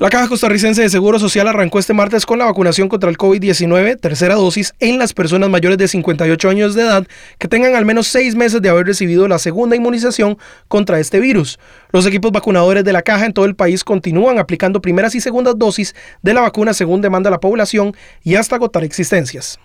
La Caja Costarricense de Seguro Social arrancó este martes con la vacunación contra el COVID-19, tercera dosis, en las personas mayores de 58 años de edad que tengan al menos seis meses de haber recibido la segunda inmunización contra este virus. Los equipos vacunadores de la Caja en todo el país continúan aplicando primeras y segundas dosis de la vacuna según demanda la población y hasta agotar existencias.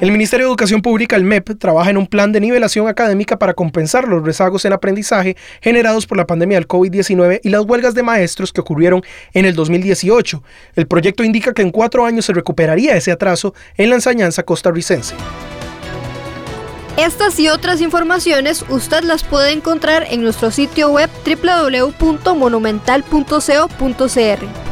El Ministerio de Educación Pública, el MEP, trabaja en un plan de nivelación académica para compensar los rezagos en aprendizaje generados por la pandemia del COVID-19 y las huelgas de maestros que ocurrieron en el 2018. El proyecto indica que en cuatro años se recuperaría ese atraso en la enseñanza costarricense. Estas y otras informaciones usted las puede encontrar en nuestro sitio web www.monumental.co.cr.